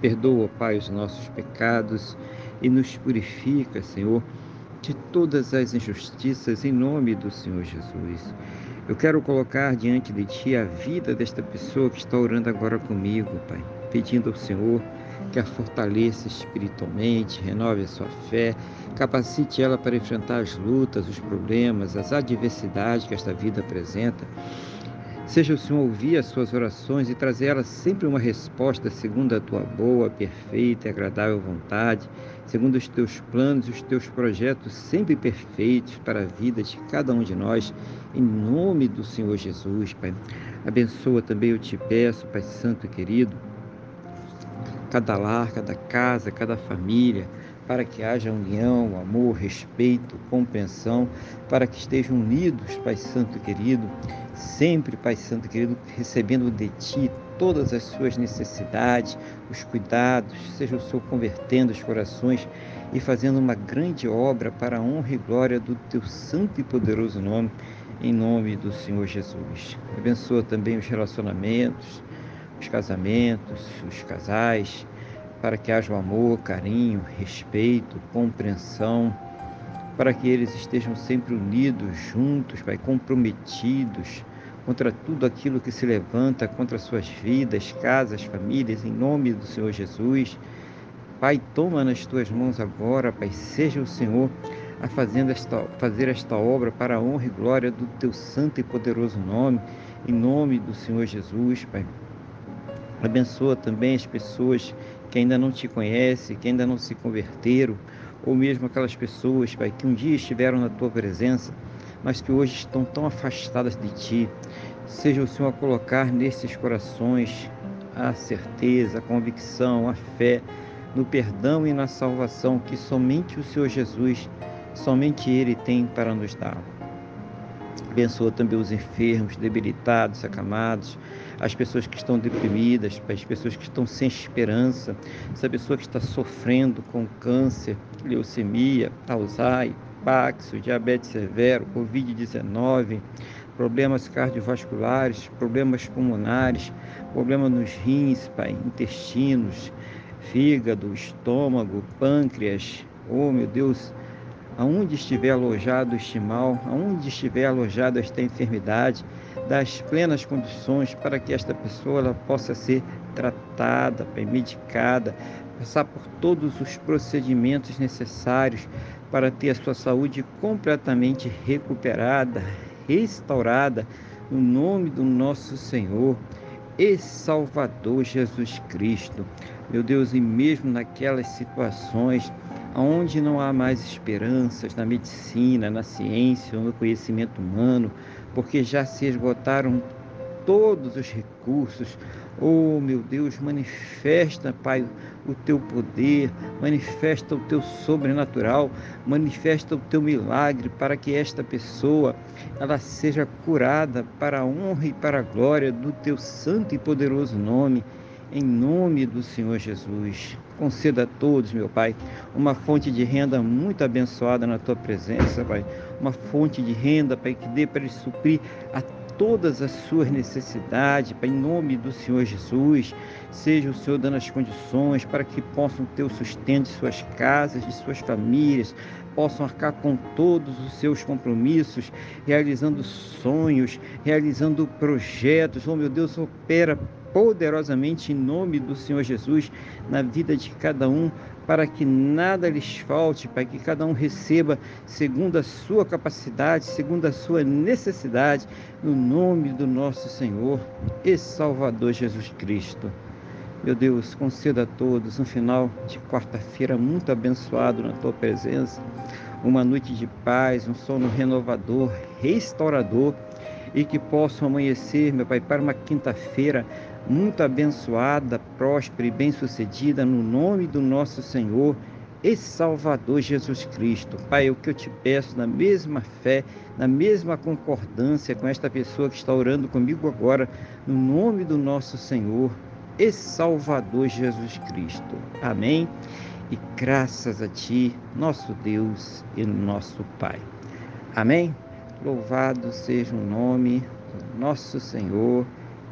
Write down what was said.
Perdoa, Pai, os nossos pecados e nos purifica, Senhor, de todas as injustiças em nome do Senhor Jesus. Eu quero colocar diante de Ti a vida desta pessoa que está orando agora comigo, Pai, pedindo ao Senhor que a fortaleça espiritualmente, renove a sua fé, capacite ela para enfrentar as lutas, os problemas, as adversidades que esta vida apresenta Seja o Senhor ouvir as suas orações e trazer elas sempre uma resposta segundo a tua boa, perfeita e agradável vontade, segundo os teus planos e os teus projetos sempre perfeitos para a vida de cada um de nós, em nome do Senhor Jesus, Pai. Abençoa também, eu te peço, Pai Santo e querido, cada lar, cada casa, cada família, para que haja união, amor, respeito, compreensão, para que estejam unidos, Pai Santo querido, sempre, Pai Santo querido, recebendo de Ti todas as suas necessidades, os cuidados, seja o Senhor convertendo os corações e fazendo uma grande obra para a honra e glória do Teu santo e poderoso nome, em nome do Senhor Jesus. Abençoa também os relacionamentos, os casamentos, os casais, para que haja o amor, carinho, respeito, compreensão, para que eles estejam sempre unidos, juntos, Pai, comprometidos contra tudo aquilo que se levanta contra suas vidas, casas, famílias, em nome do Senhor Jesus. Pai, toma nas tuas mãos agora, Pai, seja o Senhor a fazendo esta, fazer esta obra para a honra e glória do teu santo e poderoso nome, em nome do Senhor Jesus, Pai. Abençoa também as pessoas que ainda não te conhecem, que ainda não se converteram, ou mesmo aquelas pessoas, Pai, que um dia estiveram na tua presença, mas que hoje estão tão afastadas de ti. Seja o Senhor a colocar nesses corações a certeza, a convicção, a fé no perdão e na salvação que somente o Senhor Jesus, somente Ele tem para nos dar. Abençoa também os enfermos, debilitados, acamados, as pessoas que estão deprimidas, as pessoas que estão sem esperança, essa pessoa que está sofrendo com câncer, leucemia, Alzheimer, Paxo, diabetes severo, Covid-19, problemas cardiovasculares, problemas pulmonares, problemas nos rins, pai, intestinos, fígado, estômago, pâncreas, oh meu Deus, aonde estiver alojado este mal, aonde estiver alojado esta enfermidade, das plenas condições para que esta pessoa possa ser tratada, medicada, passar por todos os procedimentos necessários para ter a sua saúde completamente recuperada, restaurada, no nome do nosso Senhor e Salvador Jesus Cristo. Meu Deus, e mesmo naquelas situações onde não há mais esperanças na medicina, na ciência, no conhecimento humano, porque já se esgotaram todos os recursos. Oh, meu Deus, manifesta, Pai, o teu poder, manifesta o teu sobrenatural, manifesta o teu milagre para que esta pessoa ela seja curada para a honra e para a glória do teu santo e poderoso nome em nome do Senhor Jesus. Conceda a todos, meu Pai, uma fonte de renda muito abençoada na tua presença, Pai. Uma fonte de renda, Pai, que dê para suprir a todas as suas necessidades, Pai, em nome do Senhor Jesus. Seja o Senhor dando as condições para que possam ter o sustento de suas casas, de suas famílias, possam arcar com todos os seus compromissos, realizando sonhos, realizando projetos. Oh, meu Deus, opera poderosamente em nome do Senhor Jesus na vida de cada um, para que nada lhes falte, para que cada um receba segundo a sua capacidade, segundo a sua necessidade, no nome do nosso Senhor e Salvador Jesus Cristo. Meu Deus, conceda a todos um final de quarta-feira muito abençoado na tua presença, uma noite de paz, um sono renovador, restaurador e que possam amanhecer, meu Pai, para uma quinta-feira muito abençoada, próspera e bem-sucedida no nome do nosso Senhor e Salvador Jesus Cristo. Pai, o que eu te peço na mesma fé, na mesma concordância com esta pessoa que está orando comigo agora, no nome do nosso Senhor e Salvador Jesus Cristo. Amém. E graças a Ti, nosso Deus e nosso Pai. Amém. Louvado seja o nome do nosso Senhor